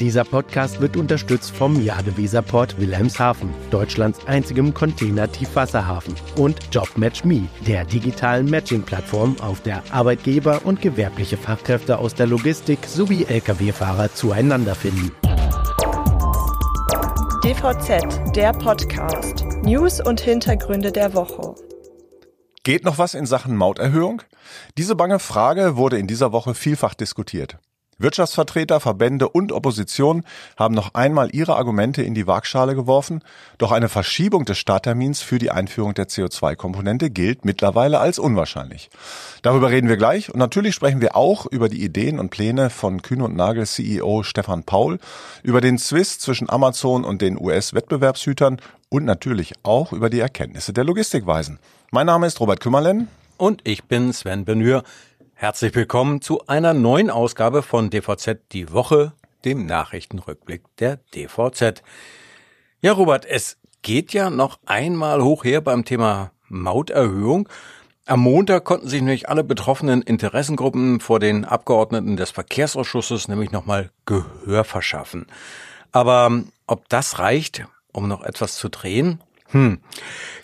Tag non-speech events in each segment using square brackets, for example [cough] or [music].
Dieser Podcast wird unterstützt vom Jadeweserport Wilhelmshaven, Deutschlands einzigem Container-Tiefwasserhafen und JobMatchMe, der digitalen Matching-Plattform, auf der Arbeitgeber und gewerbliche Fachkräfte aus der Logistik sowie Lkw-Fahrer zueinander finden. DVZ, der Podcast. News und Hintergründe der Woche. Geht noch was in Sachen Mauterhöhung? Diese bange Frage wurde in dieser Woche vielfach diskutiert. Wirtschaftsvertreter, Verbände und Opposition haben noch einmal ihre Argumente in die Waagschale geworfen, doch eine Verschiebung des Starttermins für die Einführung der CO2-Komponente gilt mittlerweile als unwahrscheinlich. Darüber reden wir gleich und natürlich sprechen wir auch über die Ideen und Pläne von Kühn und Nagel CEO Stefan Paul, über den Swiss zwischen Amazon und den US-Wettbewerbshütern und natürlich auch über die Erkenntnisse der Logistikweisen. Mein Name ist Robert Kümmerlen. Und ich bin Sven Benür. Herzlich willkommen zu einer neuen Ausgabe von DVZ Die Woche, dem Nachrichtenrückblick der DVZ. Ja, Robert, es geht ja noch einmal hoch her beim Thema Mauterhöhung. Am Montag konnten sich nämlich alle betroffenen Interessengruppen vor den Abgeordneten des Verkehrsausschusses nämlich nochmal Gehör verschaffen. Aber ob das reicht, um noch etwas zu drehen? Hm.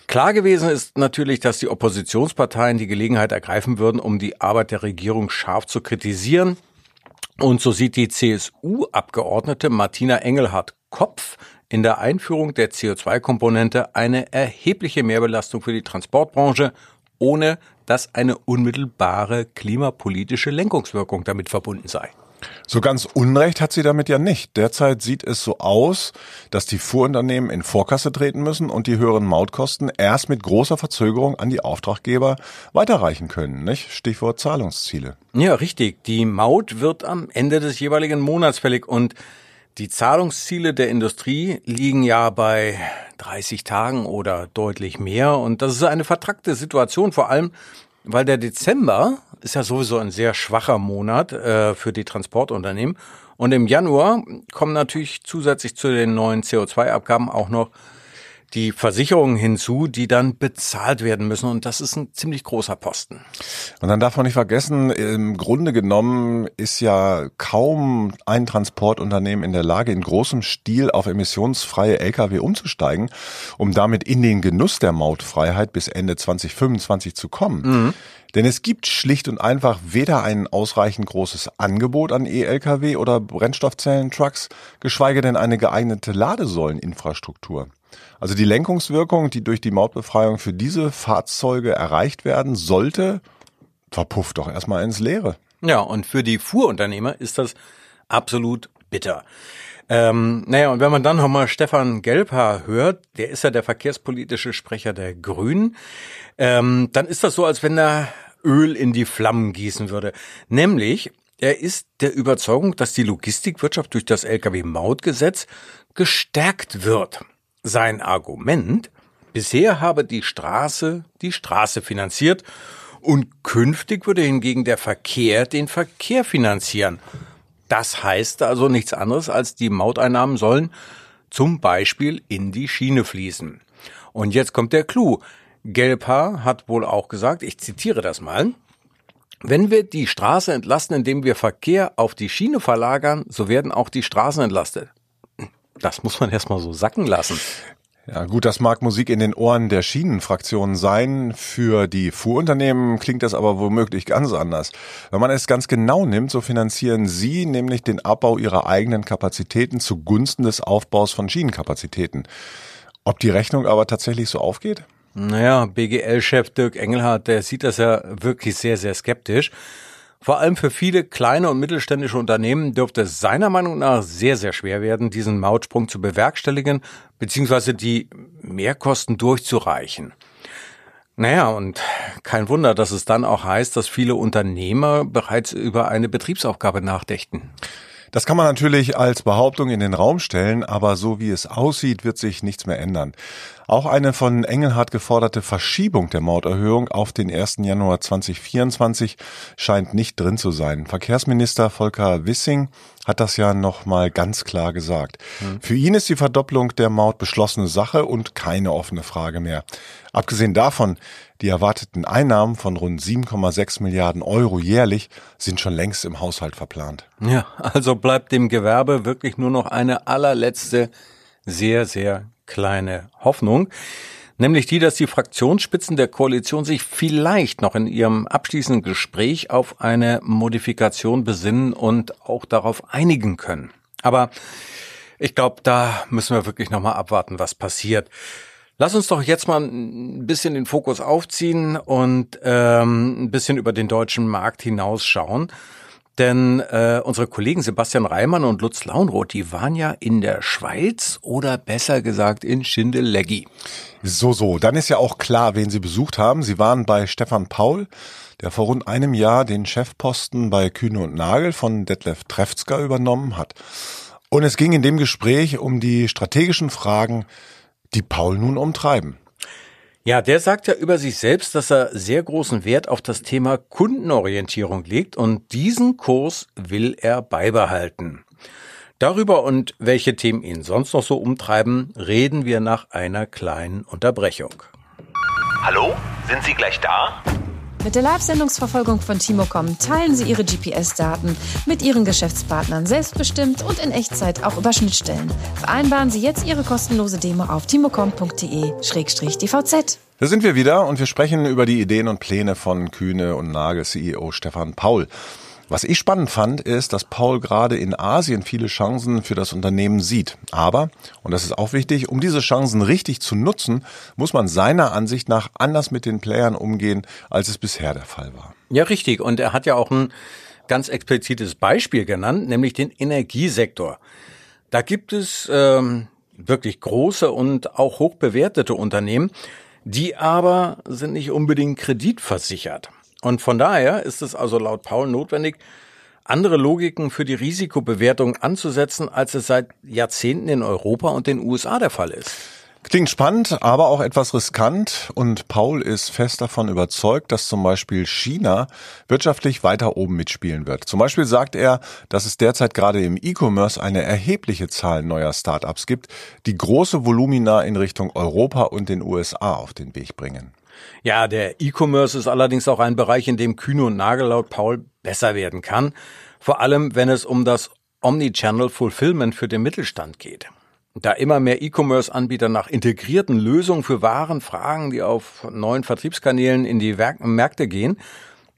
Klar gewesen ist natürlich, dass die Oppositionsparteien die Gelegenheit ergreifen würden, um die Arbeit der Regierung scharf zu kritisieren. Und so sieht die CSU-Abgeordnete Martina Engelhardt-Kopf in der Einführung der CO2-Komponente eine erhebliche Mehrbelastung für die Transportbranche, ohne dass eine unmittelbare klimapolitische Lenkungswirkung damit verbunden sei. So ganz Unrecht hat sie damit ja nicht. Derzeit sieht es so aus, dass die Fuhrunternehmen in Vorkasse treten müssen und die höheren Mautkosten erst mit großer Verzögerung an die Auftraggeber weiterreichen können. Nicht? Stichwort Zahlungsziele. Ja, richtig. Die Maut wird am Ende des jeweiligen Monats fällig und die Zahlungsziele der Industrie liegen ja bei 30 Tagen oder deutlich mehr. Und das ist eine vertrackte Situation, vor allem weil der Dezember ist ja sowieso ein sehr schwacher Monat äh, für die Transportunternehmen. Und im Januar kommen natürlich zusätzlich zu den neuen CO2-Abgaben auch noch die Versicherungen hinzu, die dann bezahlt werden müssen. Und das ist ein ziemlich großer Posten. Und dann darf man nicht vergessen, im Grunde genommen ist ja kaum ein Transportunternehmen in der Lage, in großem Stil auf emissionsfreie Lkw umzusteigen, um damit in den Genuss der Mautfreiheit bis Ende 2025 zu kommen. Mhm. Denn es gibt schlicht und einfach weder ein ausreichend großes Angebot an E-Lkw oder Brennstoffzellen-Trucks, geschweige denn eine geeignete Ladesäuleninfrastruktur. Also die Lenkungswirkung, die durch die Mautbefreiung für diese Fahrzeuge erreicht werden sollte, verpufft doch erstmal ins Leere. Ja, und für die Fuhrunternehmer ist das absolut bitter. Ähm, naja, und wenn man dann nochmal Stefan Gelbhaar hört, der ist ja der verkehrspolitische Sprecher der Grünen, ähm, dann ist das so, als wenn er Öl in die Flammen gießen würde. Nämlich, er ist der Überzeugung, dass die Logistikwirtschaft durch das Lkw-Mautgesetz gestärkt wird. Sein Argument, bisher habe die Straße die Straße finanziert und künftig würde hingegen der Verkehr den Verkehr finanzieren. Das heißt also nichts anderes, als die Mauteinnahmen sollen zum Beispiel in die Schiene fließen. Und jetzt kommt der Clou. Gelbhaar hat wohl auch gesagt, ich zitiere das mal, wenn wir die Straße entlasten, indem wir Verkehr auf die Schiene verlagern, so werden auch die Straßen entlastet. Das muss man erstmal so sacken lassen. Ja gut, das mag Musik in den Ohren der Schienenfraktionen sein. Für die Fuhrunternehmen klingt das aber womöglich ganz anders. Wenn man es ganz genau nimmt, so finanzieren sie nämlich den Abbau ihrer eigenen Kapazitäten zugunsten des Aufbaus von Schienenkapazitäten. Ob die Rechnung aber tatsächlich so aufgeht? Naja, BGL-Chef Dirk Engelhardt, der sieht das ja wirklich sehr, sehr skeptisch. Vor allem für viele kleine und mittelständische Unternehmen dürfte es seiner Meinung nach sehr, sehr schwer werden, diesen Mautsprung zu bewerkstelligen, beziehungsweise die Mehrkosten durchzureichen. Naja, und kein Wunder, dass es dann auch heißt, dass viele Unternehmer bereits über eine Betriebsaufgabe nachdächten. Das kann man natürlich als Behauptung in den Raum stellen, aber so wie es aussieht, wird sich nichts mehr ändern. Auch eine von Engelhardt geforderte Verschiebung der Mauterhöhung auf den 1. Januar 2024 scheint nicht drin zu sein. Verkehrsminister Volker Wissing hat das ja nochmal ganz klar gesagt. Mhm. Für ihn ist die Verdopplung der Maut beschlossene Sache und keine offene Frage mehr. Abgesehen davon, die erwarteten Einnahmen von rund 7,6 Milliarden Euro jährlich sind schon längst im Haushalt verplant. Ja, also bleibt dem Gewerbe wirklich nur noch eine allerletzte, sehr, sehr kleine Hoffnung nämlich die, dass die Fraktionsspitzen der Koalition sich vielleicht noch in ihrem abschließenden Gespräch auf eine Modifikation besinnen und auch darauf einigen können. Aber ich glaube, da müssen wir wirklich nochmal abwarten, was passiert. Lass uns doch jetzt mal ein bisschen den Fokus aufziehen und ähm, ein bisschen über den deutschen Markt hinausschauen. Denn äh, unsere Kollegen Sebastian Reimann und Lutz Launroth, die waren ja in der Schweiz oder besser gesagt in Schindeleggi. So, so. Dann ist ja auch klar, wen Sie besucht haben. Sie waren bei Stefan Paul, der vor rund einem Jahr den Chefposten bei Kühne und Nagel von Detlef Trefzger übernommen hat. Und es ging in dem Gespräch um die strategischen Fragen, die Paul nun umtreiben. Ja, der sagt ja über sich selbst, dass er sehr großen Wert auf das Thema Kundenorientierung legt und diesen Kurs will er beibehalten. Darüber und welche Themen ihn sonst noch so umtreiben, reden wir nach einer kleinen Unterbrechung. Hallo, sind Sie gleich da? Mit der Live-Sendungsverfolgung von Timocom teilen Sie Ihre GPS-Daten mit Ihren Geschäftspartnern selbstbestimmt und in Echtzeit auch über Schnittstellen. Vereinbaren Sie jetzt Ihre kostenlose Demo auf timocom.de-dvz. Da sind wir wieder und wir sprechen über die Ideen und Pläne von Kühne und Nagel CEO Stefan Paul. Was ich spannend fand, ist, dass Paul gerade in Asien viele Chancen für das Unternehmen sieht. Aber, und das ist auch wichtig, um diese Chancen richtig zu nutzen, muss man seiner Ansicht nach anders mit den Playern umgehen, als es bisher der Fall war. Ja, richtig. Und er hat ja auch ein ganz explizites Beispiel genannt, nämlich den Energiesektor. Da gibt es ähm, wirklich große und auch hoch bewertete Unternehmen, die aber sind nicht unbedingt kreditversichert. Und von daher ist es also laut Paul notwendig, andere Logiken für die Risikobewertung anzusetzen, als es seit Jahrzehnten in Europa und den USA der Fall ist. Klingt spannend, aber auch etwas riskant. Und Paul ist fest davon überzeugt, dass zum Beispiel China wirtschaftlich weiter oben mitspielen wird. Zum Beispiel sagt er, dass es derzeit gerade im E-Commerce eine erhebliche Zahl neuer Startups gibt, die große Volumina in Richtung Europa und den USA auf den Weg bringen. Ja, der E-Commerce ist allerdings auch ein Bereich, in dem Kühne und Nagel laut Paul besser werden kann. Vor allem, wenn es um das Omnichannel Fulfillment für den Mittelstand geht. Da immer mehr E-Commerce-Anbieter nach integrierten Lösungen für Waren fragen, die auf neuen Vertriebskanälen in die Märkte gehen,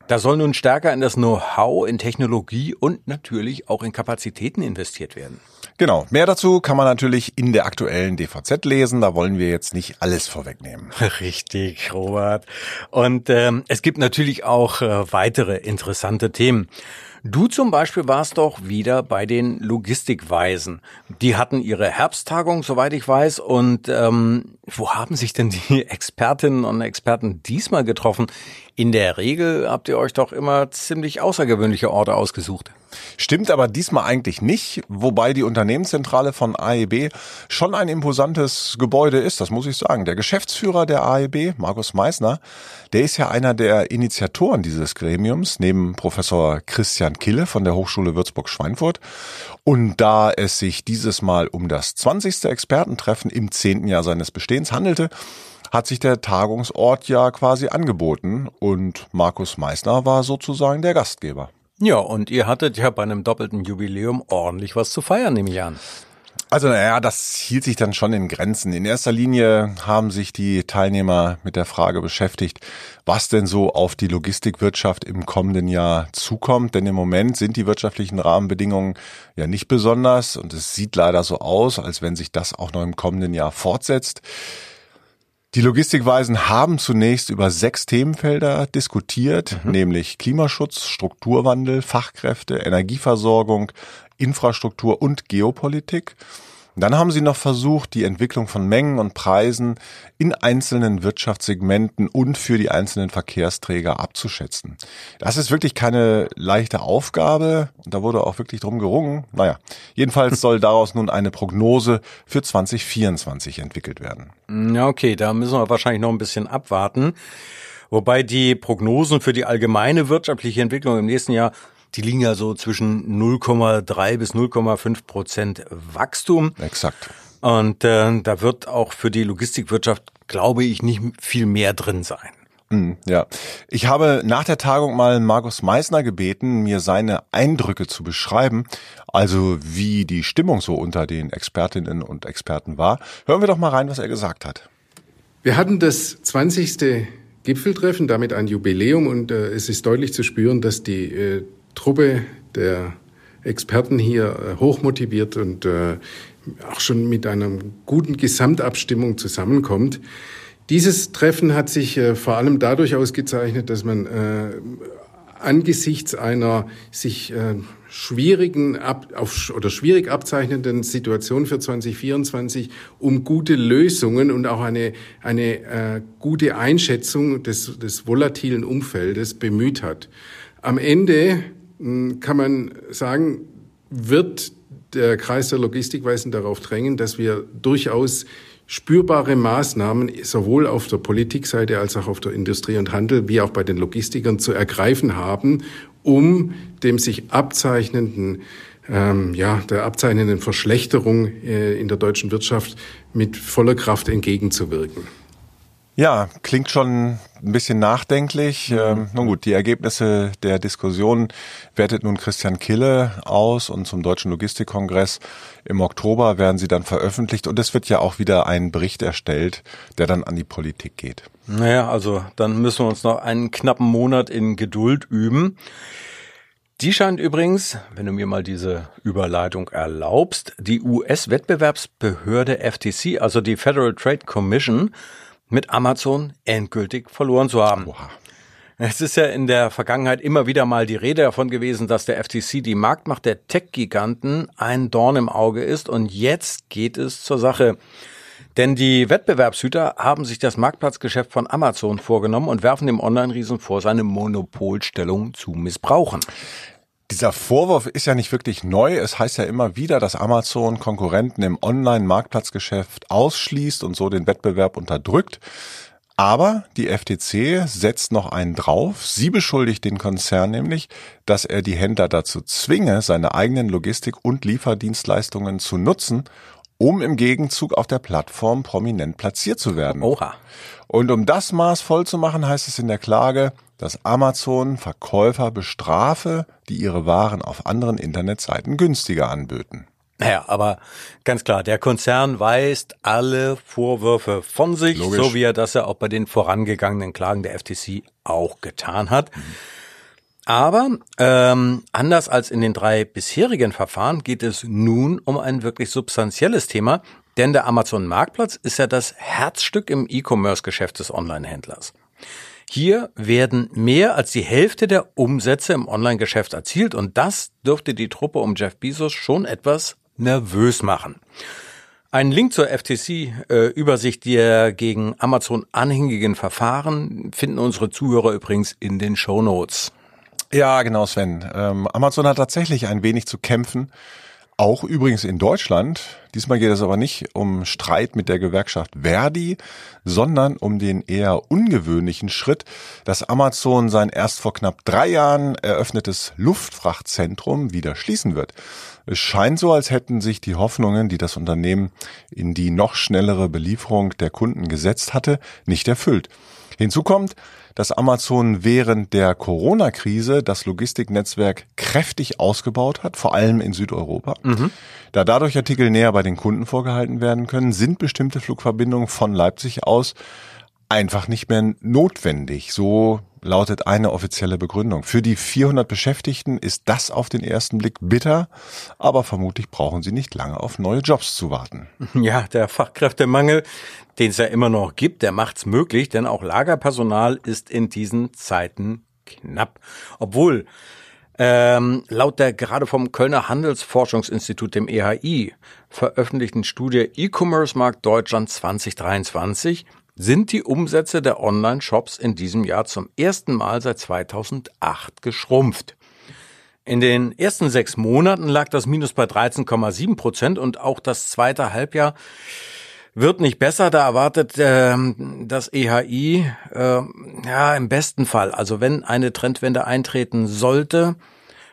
da soll nun stärker in das Know-how, in Technologie und natürlich auch in Kapazitäten investiert werden. Genau. Mehr dazu kann man natürlich in der aktuellen DVZ lesen. Da wollen wir jetzt nicht alles vorwegnehmen. [laughs] Richtig, Robert. Und ähm, es gibt natürlich auch äh, weitere interessante Themen. Du zum Beispiel warst doch wieder bei den Logistikweisen. Die hatten ihre Herbsttagung, soweit ich weiß. Und ähm, wo haben sich denn die [laughs] Expertinnen und Experten diesmal getroffen? In der Regel habt ihr euch doch immer ziemlich außergewöhnliche Orte ausgesucht. Stimmt aber diesmal eigentlich nicht, wobei die Unternehmenszentrale von AEB schon ein imposantes Gebäude ist, das muss ich sagen. Der Geschäftsführer der AEB, Markus Meissner, der ist ja einer der Initiatoren dieses Gremiums, neben Professor Christian Kille von der Hochschule Würzburg-Schweinfurt. Und da es sich dieses Mal um das 20. Expertentreffen im zehnten Jahr seines Bestehens handelte, hat sich der Tagungsort ja quasi angeboten und Markus Meissner war sozusagen der Gastgeber. Ja, und ihr hattet ja bei einem doppelten Jubiläum ordentlich was zu feiern, nehme ich an. Also naja, das hielt sich dann schon in Grenzen. In erster Linie haben sich die Teilnehmer mit der Frage beschäftigt, was denn so auf die Logistikwirtschaft im kommenden Jahr zukommt. Denn im Moment sind die wirtschaftlichen Rahmenbedingungen ja nicht besonders und es sieht leider so aus, als wenn sich das auch noch im kommenden Jahr fortsetzt. Die Logistikweisen haben zunächst über sechs Themenfelder diskutiert, mhm. nämlich Klimaschutz, Strukturwandel, Fachkräfte, Energieversorgung, Infrastruktur und Geopolitik. Dann haben sie noch versucht, die Entwicklung von Mengen und Preisen in einzelnen Wirtschaftssegmenten und für die einzelnen Verkehrsträger abzuschätzen. Das ist wirklich keine leichte Aufgabe. Da wurde auch wirklich drum gerungen. Naja, jedenfalls soll daraus nun eine Prognose für 2024 entwickelt werden. Ja, okay, da müssen wir wahrscheinlich noch ein bisschen abwarten. Wobei die Prognosen für die allgemeine wirtschaftliche Entwicklung im nächsten Jahr die liegen ja so zwischen 0,3 bis 0,5 Prozent Wachstum. Exakt. Und äh, da wird auch für die Logistikwirtschaft, glaube ich, nicht viel mehr drin sein. Hm, ja, ich habe nach der Tagung mal Markus Meissner gebeten, mir seine Eindrücke zu beschreiben, also wie die Stimmung so unter den Expertinnen und Experten war. Hören wir doch mal rein, was er gesagt hat. Wir hatten das 20. Gipfeltreffen, damit ein Jubiläum und äh, es ist deutlich zu spüren, dass die äh, Truppe der Experten hier äh, hochmotiviert und äh, auch schon mit einer guten Gesamtabstimmung zusammenkommt. Dieses Treffen hat sich äh, vor allem dadurch ausgezeichnet, dass man angesichts einer sich schwierigen ab, oder schwierig abzeichnenden Situation für 2024 um gute Lösungen und auch eine, eine äh, gute Einschätzung des, des volatilen Umfeldes bemüht hat. Am Ende kann man sagen, wird der Kreis der Logistikweisen darauf drängen, dass wir durchaus spürbare Maßnahmen sowohl auf der Politikseite als auch auf der Industrie und Handel wie auch bei den Logistikern zu ergreifen haben, um dem sich abzeichnenden ähm, ja, der abzeichnenden Verschlechterung äh, in der deutschen Wirtschaft mit voller Kraft entgegenzuwirken. Ja, klingt schon ein bisschen nachdenklich. Mhm. Ähm, nun gut, die Ergebnisse der Diskussion wertet nun Christian Kille aus und zum Deutschen Logistikkongress im Oktober werden sie dann veröffentlicht und es wird ja auch wieder ein Bericht erstellt, der dann an die Politik geht. Naja, also dann müssen wir uns noch einen knappen Monat in Geduld üben. Die scheint übrigens, wenn du mir mal diese Überleitung erlaubst, die US-Wettbewerbsbehörde FTC, also die Federal Trade Commission, mit Amazon endgültig verloren zu haben. Oha. Es ist ja in der Vergangenheit immer wieder mal die Rede davon gewesen, dass der FTC die Marktmacht der Tech-Giganten ein Dorn im Auge ist und jetzt geht es zur Sache. Denn die Wettbewerbshüter haben sich das Marktplatzgeschäft von Amazon vorgenommen und werfen dem Online-Riesen vor, seine Monopolstellung zu missbrauchen. Dieser Vorwurf ist ja nicht wirklich neu. Es heißt ja immer wieder, dass Amazon Konkurrenten im Online-Marktplatzgeschäft ausschließt und so den Wettbewerb unterdrückt. Aber die FTC setzt noch einen drauf. Sie beschuldigt den Konzern nämlich, dass er die Händler dazu zwinge, seine eigenen Logistik- und Lieferdienstleistungen zu nutzen, um im Gegenzug auf der Plattform prominent platziert zu werden. Oha. Und um das Maß voll zu machen, heißt es in der Klage, dass Amazon Verkäufer bestrafe, die ihre Waren auf anderen Internetseiten günstiger anböten. Naja, aber ganz klar, der Konzern weist alle Vorwürfe von sich, Logisch. so wie er das ja auch bei den vorangegangenen Klagen der FTC auch getan hat. Mhm. Aber ähm, anders als in den drei bisherigen Verfahren geht es nun um ein wirklich substanzielles Thema, denn der Amazon Marktplatz ist ja das Herzstück im E-Commerce-Geschäft des Online-Händlers. Hier werden mehr als die Hälfte der Umsätze im Online-Geschäft erzielt und das dürfte die Truppe um Jeff Bezos schon etwas nervös machen. Ein Link zur FTC-Übersicht äh, der gegen Amazon anhängigen Verfahren finden unsere Zuhörer übrigens in den Show Notes. Ja, genau, Sven. Ähm, Amazon hat tatsächlich ein wenig zu kämpfen auch übrigens in Deutschland. Diesmal geht es aber nicht um Streit mit der Gewerkschaft Verdi, sondern um den eher ungewöhnlichen Schritt, dass Amazon sein erst vor knapp drei Jahren eröffnetes Luftfrachtzentrum wieder schließen wird. Es scheint so, als hätten sich die Hoffnungen, die das Unternehmen in die noch schnellere Belieferung der Kunden gesetzt hatte, nicht erfüllt. Hinzu kommt, dass Amazon während der Corona-Krise das Logistiknetzwerk kräftig ausgebaut hat, vor allem in Südeuropa. Mhm. Da dadurch Artikel näher bei den Kunden vorgehalten werden können, sind bestimmte Flugverbindungen von Leipzig aus einfach nicht mehr notwendig. So lautet eine offizielle Begründung. Für die 400 Beschäftigten ist das auf den ersten Blick bitter, aber vermutlich brauchen sie nicht lange auf neue Jobs zu warten. [laughs] Ja, der Fachkräftemangel, den es ja immer noch gibt, der macht's möglich, denn auch Lagerpersonal ist in diesen Zeiten knapp. Obwohl ähm, laut der gerade vom Kölner Handelsforschungsinstitut, dem EHI, veröffentlichten Studie E-Commerce Markt Deutschland 2023 sind die Umsätze der Online-Shops in diesem Jahr zum ersten Mal seit 2008 geschrumpft. In den ersten sechs Monaten lag das Minus bei 13,7 Prozent und auch das zweite Halbjahr wird nicht besser. Da erwartet äh, das EHI äh, ja im besten Fall, also wenn eine Trendwende eintreten sollte,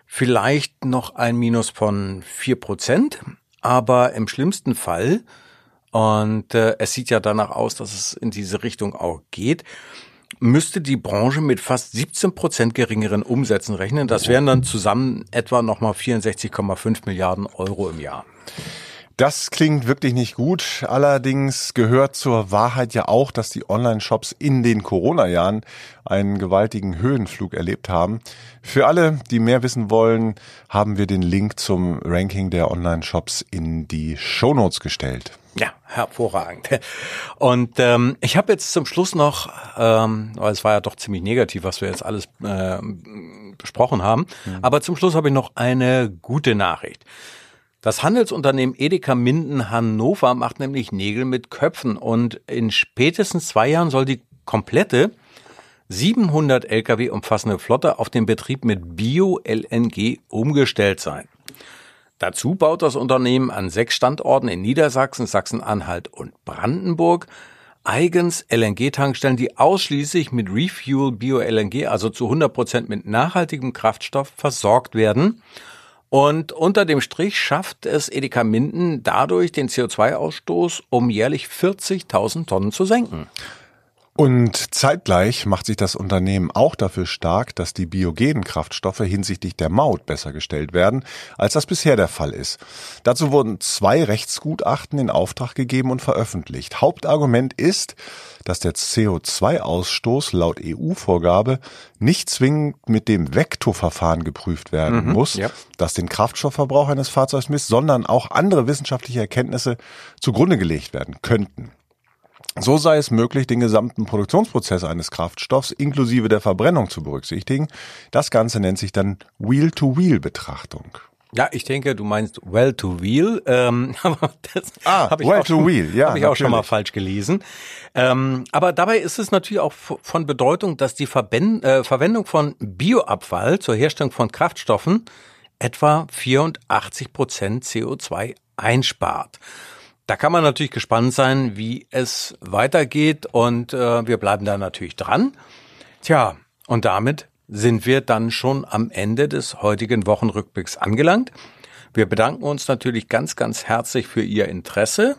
vielleicht noch ein Minus von vier Prozent, aber im schlimmsten Fall, und äh, es sieht ja danach aus, dass es in diese Richtung auch geht, müsste die Branche mit fast 17 Prozent geringeren Umsätzen rechnen. Das wären dann zusammen etwa nochmal 64,5 Milliarden Euro im Jahr. Das klingt wirklich nicht gut. Allerdings gehört zur Wahrheit ja auch, dass die Online-Shops in den Corona-Jahren einen gewaltigen Höhenflug erlebt haben. Für alle, die mehr wissen wollen, haben wir den Link zum Ranking der Online-Shops in die Shownotes gestellt. Ja, hervorragend. Und ähm, ich habe jetzt zum Schluss noch, ähm, weil es war ja doch ziemlich negativ, was wir jetzt alles äh, besprochen haben, mhm. aber zum Schluss habe ich noch eine gute Nachricht. Das Handelsunternehmen Edeka Minden Hannover macht nämlich Nägel mit Köpfen und in spätestens zwei Jahren soll die komplette 700 Lkw umfassende Flotte auf den Betrieb mit Bio-LNG umgestellt sein. Dazu baut das Unternehmen an sechs Standorten in Niedersachsen, Sachsen-Anhalt und Brandenburg eigens LNG-Tankstellen, die ausschließlich mit Refuel Bio-LNG, also zu 100 Prozent mit nachhaltigem Kraftstoff versorgt werden. Und unter dem Strich schafft es Edeka Minden dadurch den CO2-Ausstoß um jährlich 40.000 Tonnen zu senken. Und zeitgleich macht sich das Unternehmen auch dafür stark, dass die biogenen Kraftstoffe hinsichtlich der Maut besser gestellt werden, als das bisher der Fall ist. Dazu wurden zwei Rechtsgutachten in Auftrag gegeben und veröffentlicht. Hauptargument ist, dass der CO2-Ausstoß laut EU-Vorgabe nicht zwingend mit dem Vektorverfahren geprüft werden mhm, muss, ja. das den Kraftstoffverbrauch eines Fahrzeugs misst, sondern auch andere wissenschaftliche Erkenntnisse zugrunde gelegt werden könnten. So sei es möglich, den gesamten Produktionsprozess eines Kraftstoffs inklusive der Verbrennung zu berücksichtigen. Das Ganze nennt sich dann Wheel-to-Wheel-Betrachtung. Ja, ich denke, du meinst well to wheel. Ähm, [laughs] aber das ah, habe ich, well auch, schon, wheel. Ja, hab ich auch schon mal falsch gelesen. Ähm, aber dabei ist es natürlich auch von Bedeutung, dass die Verben äh, Verwendung von Bioabfall zur Herstellung von Kraftstoffen etwa 84 Prozent CO2 einspart. Da kann man natürlich gespannt sein, wie es weitergeht und äh, wir bleiben da natürlich dran. Tja, und damit sind wir dann schon am Ende des heutigen Wochenrückblicks angelangt. Wir bedanken uns natürlich ganz, ganz herzlich für Ihr Interesse.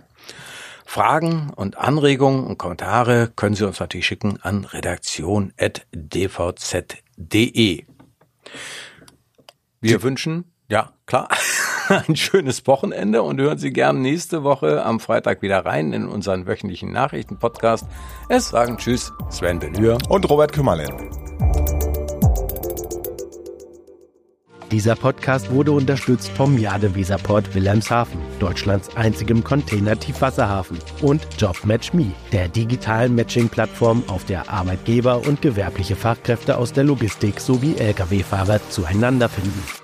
Fragen und Anregungen und Kommentare können Sie uns natürlich schicken an redaktion.dvz.de. Wir wünschen, ja, klar, [laughs] ein schönes Wochenende und hören Sie gern nächste Woche am Freitag wieder rein in unseren wöchentlichen Nachrichtenpodcast. Es sagen Tschüss, Sven Benür und Robert Kümmerlen. Dieser Podcast wurde unterstützt vom Jade Weserport Wilhelmshaven, Deutschlands einzigem Container-Tiefwasserhafen und JobMatchMe, der digitalen Matching-Plattform, auf der Arbeitgeber und gewerbliche Fachkräfte aus der Logistik sowie Lkw-Fahrer zueinander finden.